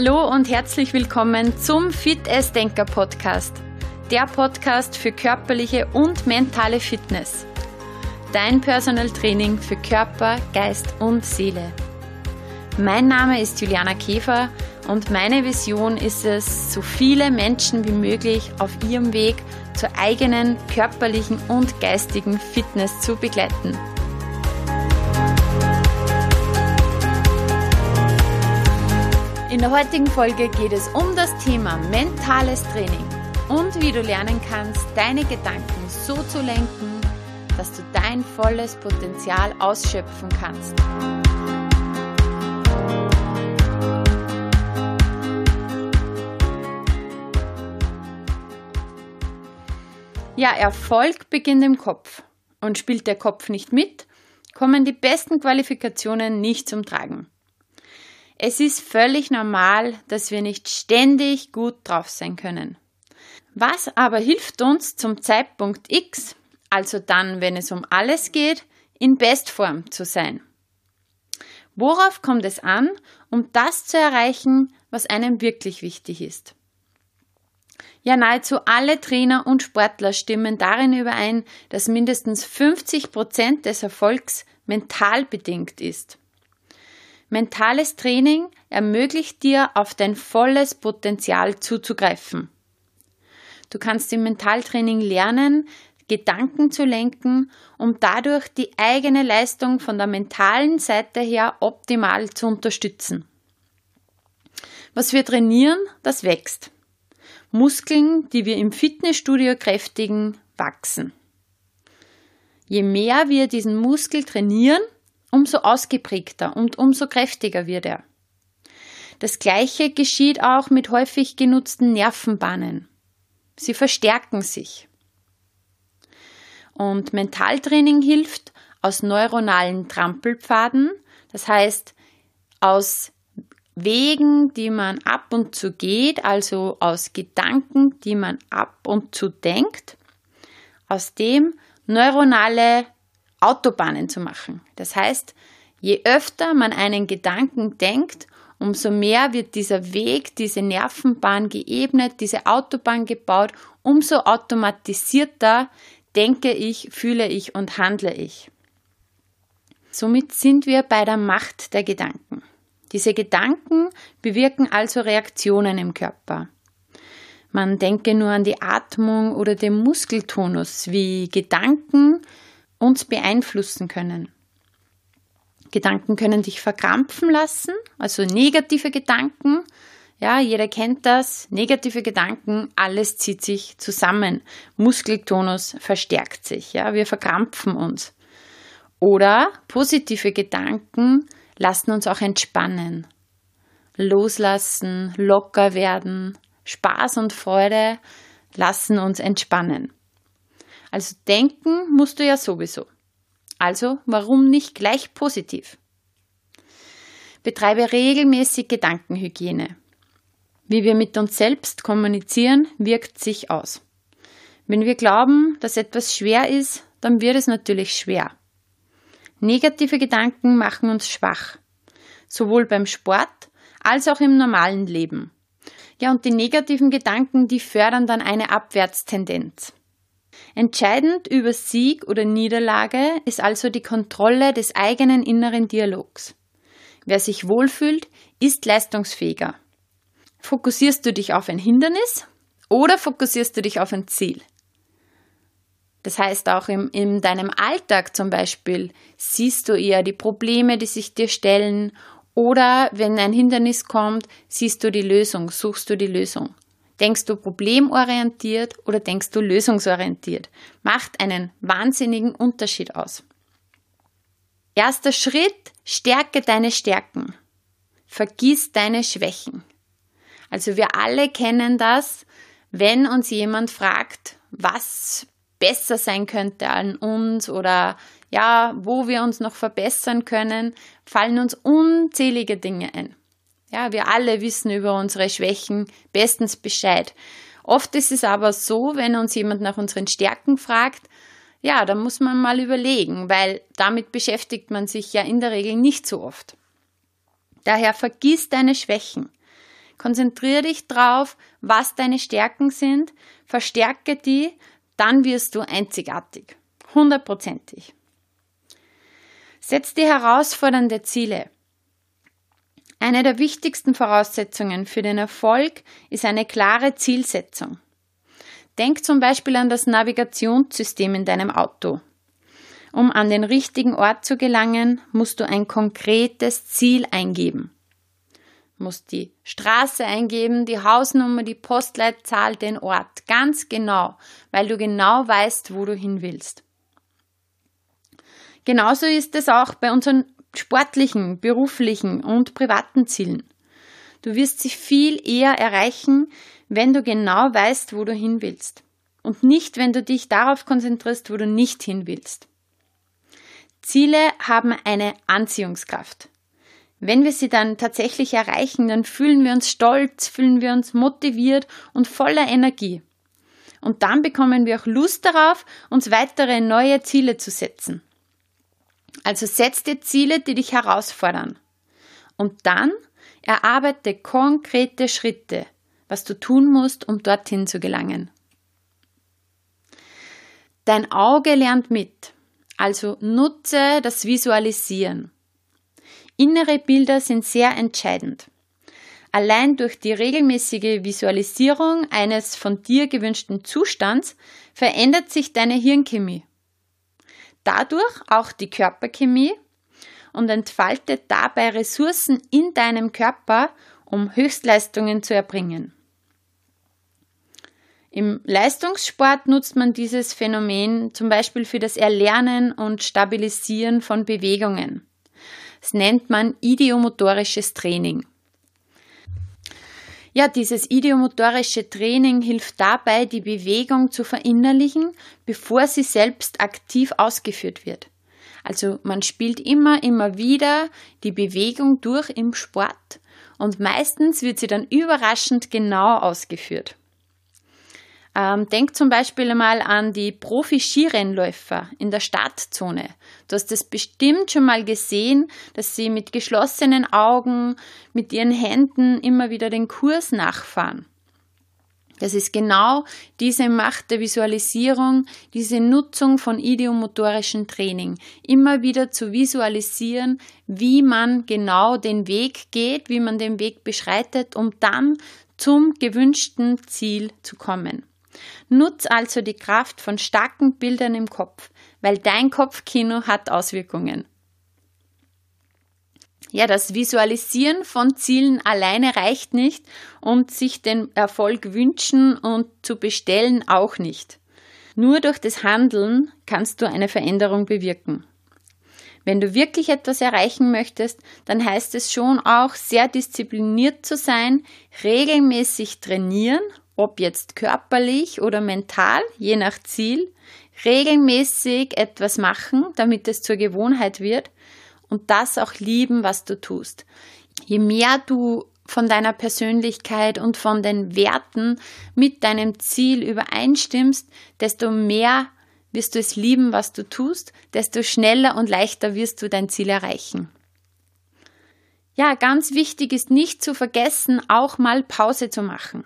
Hallo und herzlich willkommen zum Fit as Denker Podcast. Der Podcast für körperliche und mentale Fitness. Dein Personal Training für Körper, Geist und Seele. Mein Name ist Juliana Käfer und meine Vision ist es, so viele Menschen wie möglich auf ihrem Weg zur eigenen körperlichen und geistigen Fitness zu begleiten. In der heutigen Folge geht es um das Thema mentales Training und wie du lernen kannst, deine Gedanken so zu lenken, dass du dein volles Potenzial ausschöpfen kannst. Ja, Erfolg beginnt im Kopf. Und spielt der Kopf nicht mit, kommen die besten Qualifikationen nicht zum Tragen. Es ist völlig normal, dass wir nicht ständig gut drauf sein können. Was aber hilft uns zum Zeitpunkt X, also dann, wenn es um alles geht, in Bestform zu sein? Worauf kommt es an, um das zu erreichen, was einem wirklich wichtig ist? Ja, nahezu alle Trainer und Sportler stimmen darin überein, dass mindestens 50 Prozent des Erfolgs mental bedingt ist. Mentales Training ermöglicht dir, auf dein volles Potenzial zuzugreifen. Du kannst im Mentaltraining lernen, Gedanken zu lenken, um dadurch die eigene Leistung von der mentalen Seite her optimal zu unterstützen. Was wir trainieren, das wächst. Muskeln, die wir im Fitnessstudio kräftigen, wachsen. Je mehr wir diesen Muskel trainieren, umso ausgeprägter und umso kräftiger wird er. Das gleiche geschieht auch mit häufig genutzten Nervenbahnen. Sie verstärken sich. Und Mentaltraining hilft aus neuronalen Trampelpfaden, das heißt aus Wegen, die man ab und zu geht, also aus Gedanken, die man ab und zu denkt, aus dem neuronale Autobahnen zu machen. Das heißt, je öfter man einen Gedanken denkt, umso mehr wird dieser Weg, diese Nervenbahn geebnet, diese Autobahn gebaut, umso automatisierter denke ich, fühle ich und handle ich. Somit sind wir bei der Macht der Gedanken. Diese Gedanken bewirken also Reaktionen im Körper. Man denke nur an die Atmung oder den Muskeltonus, wie Gedanken uns beeinflussen können. Gedanken können dich verkrampfen lassen, also negative Gedanken. Ja, jeder kennt das. Negative Gedanken, alles zieht sich zusammen. Muskeltonus verstärkt sich. Ja, wir verkrampfen uns. Oder positive Gedanken lassen uns auch entspannen. Loslassen, locker werden, Spaß und Freude lassen uns entspannen. Also denken musst du ja sowieso. Also warum nicht gleich positiv? Betreibe regelmäßig Gedankenhygiene. Wie wir mit uns selbst kommunizieren, wirkt sich aus. Wenn wir glauben, dass etwas schwer ist, dann wird es natürlich schwer. Negative Gedanken machen uns schwach, sowohl beim Sport als auch im normalen Leben. Ja, und die negativen Gedanken, die fördern dann eine Abwärtstendenz. Entscheidend über Sieg oder Niederlage ist also die Kontrolle des eigenen inneren Dialogs. Wer sich wohlfühlt, ist leistungsfähiger. Fokussierst du dich auf ein Hindernis oder fokussierst du dich auf ein Ziel? Das heißt, auch im, in deinem Alltag zum Beispiel siehst du eher die Probleme, die sich dir stellen, oder wenn ein Hindernis kommt, siehst du die Lösung, suchst du die Lösung. Denkst du problemorientiert oder denkst du lösungsorientiert? Macht einen wahnsinnigen Unterschied aus. Erster Schritt, stärke deine Stärken. Vergiss deine Schwächen. Also wir alle kennen das, wenn uns jemand fragt, was besser sein könnte an uns oder ja, wo wir uns noch verbessern können, fallen uns unzählige Dinge ein. Ja, wir alle wissen über unsere Schwächen bestens Bescheid. Oft ist es aber so, wenn uns jemand nach unseren Stärken fragt, ja, da muss man mal überlegen, weil damit beschäftigt man sich ja in der Regel nicht so oft. Daher vergiss deine Schwächen. Konzentriere dich drauf, was deine Stärken sind, verstärke die, dann wirst du einzigartig. Hundertprozentig. Setz dir herausfordernde Ziele. Eine der wichtigsten Voraussetzungen für den Erfolg ist eine klare Zielsetzung. Denk zum Beispiel an das Navigationssystem in deinem Auto. Um an den richtigen Ort zu gelangen, musst du ein konkretes Ziel eingeben. Du musst die Straße eingeben, die Hausnummer, die Postleitzahl, den Ort. Ganz genau, weil du genau weißt, wo du hin willst. Genauso ist es auch bei unseren sportlichen, beruflichen und privaten Zielen. Du wirst sie viel eher erreichen, wenn du genau weißt, wo du hin willst. Und nicht, wenn du dich darauf konzentrierst, wo du nicht hin willst. Ziele haben eine Anziehungskraft. Wenn wir sie dann tatsächlich erreichen, dann fühlen wir uns stolz, fühlen wir uns motiviert und voller Energie. Und dann bekommen wir auch Lust darauf, uns weitere neue Ziele zu setzen. Also setz dir Ziele, die dich herausfordern. Und dann erarbeite konkrete Schritte, was du tun musst, um dorthin zu gelangen. Dein Auge lernt mit, also nutze das Visualisieren. Innere Bilder sind sehr entscheidend. Allein durch die regelmäßige Visualisierung eines von dir gewünschten Zustands verändert sich deine Hirnchemie dadurch auch die Körperchemie und entfaltet dabei Ressourcen in deinem Körper, um Höchstleistungen zu erbringen. Im Leistungssport nutzt man dieses Phänomen zum Beispiel für das Erlernen und Stabilisieren von Bewegungen. Das nennt man idiomotorisches Training. Ja, dieses idiomotorische Training hilft dabei, die Bewegung zu verinnerlichen, bevor sie selbst aktiv ausgeführt wird. Also man spielt immer, immer wieder die Bewegung durch im Sport und meistens wird sie dann überraschend genau ausgeführt. Ähm, denk zum Beispiel einmal an die Profi-Skirennläufer in der Startzone. Du hast es bestimmt schon mal gesehen, dass sie mit geschlossenen Augen, mit ihren Händen immer wieder den Kurs nachfahren. Das ist genau diese Macht der Visualisierung, diese Nutzung von idiomotorischem Training. Immer wieder zu visualisieren, wie man genau den Weg geht, wie man den Weg beschreitet, um dann zum gewünschten Ziel zu kommen. Nutz also die Kraft von starken Bildern im Kopf, weil dein Kopfkino hat Auswirkungen. Ja, das Visualisieren von Zielen alleine reicht nicht und sich den Erfolg wünschen und zu bestellen auch nicht. Nur durch das Handeln kannst du eine Veränderung bewirken. Wenn du wirklich etwas erreichen möchtest, dann heißt es schon auch sehr diszipliniert zu sein, regelmäßig trainieren ob jetzt körperlich oder mental, je nach Ziel, regelmäßig etwas machen, damit es zur Gewohnheit wird und das auch lieben, was du tust. Je mehr du von deiner Persönlichkeit und von den Werten mit deinem Ziel übereinstimmst, desto mehr wirst du es lieben, was du tust, desto schneller und leichter wirst du dein Ziel erreichen. Ja, ganz wichtig ist nicht zu vergessen, auch mal Pause zu machen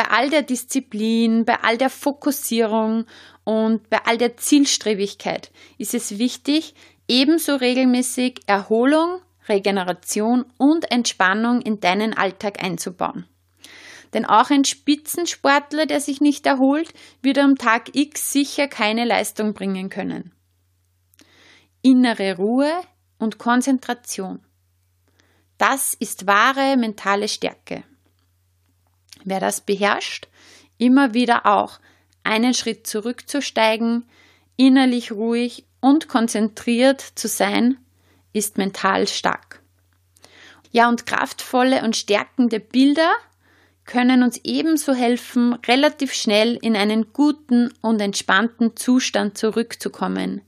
bei all der Disziplin, bei all der Fokussierung und bei all der Zielstrebigkeit ist es wichtig, ebenso regelmäßig Erholung, Regeneration und Entspannung in deinen Alltag einzubauen. Denn auch ein Spitzensportler, der sich nicht erholt, wird am Tag X sicher keine Leistung bringen können. Innere Ruhe und Konzentration. Das ist wahre mentale Stärke. Wer das beherrscht, immer wieder auch einen Schritt zurückzusteigen, innerlich ruhig und konzentriert zu sein, ist mental stark. Ja, und kraftvolle und stärkende Bilder können uns ebenso helfen, relativ schnell in einen guten und entspannten Zustand zurückzukommen.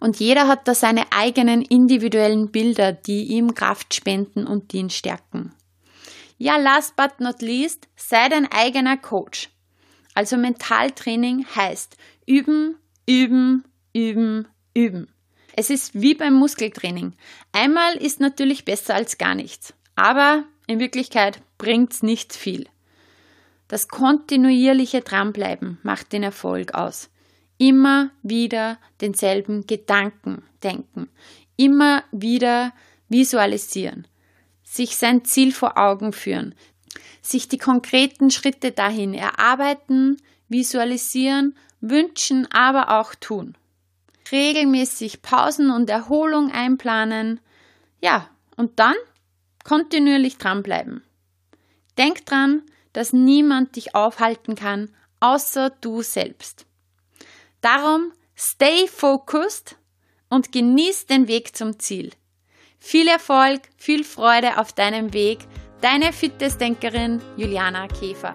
Und jeder hat da seine eigenen individuellen Bilder, die ihm Kraft spenden und die ihn stärken. Ja, last but not least, sei dein eigener Coach. Also Mentaltraining heißt üben, üben, üben, üben. Es ist wie beim Muskeltraining. Einmal ist natürlich besser als gar nichts. Aber in Wirklichkeit bringt's nicht viel. Das kontinuierliche Dranbleiben macht den Erfolg aus. Immer wieder denselben Gedanken denken. Immer wieder visualisieren. Sich sein Ziel vor Augen führen. Sich die konkreten Schritte dahin erarbeiten, visualisieren, wünschen, aber auch tun. Regelmäßig Pausen und Erholung einplanen. Ja, und dann kontinuierlich dranbleiben. Denk dran, dass niemand dich aufhalten kann, außer du selbst. Darum stay focused und genieß den Weg zum Ziel. Viel Erfolg, viel Freude auf deinem Weg. Deine Fitnessdenkerin Juliana Käfer.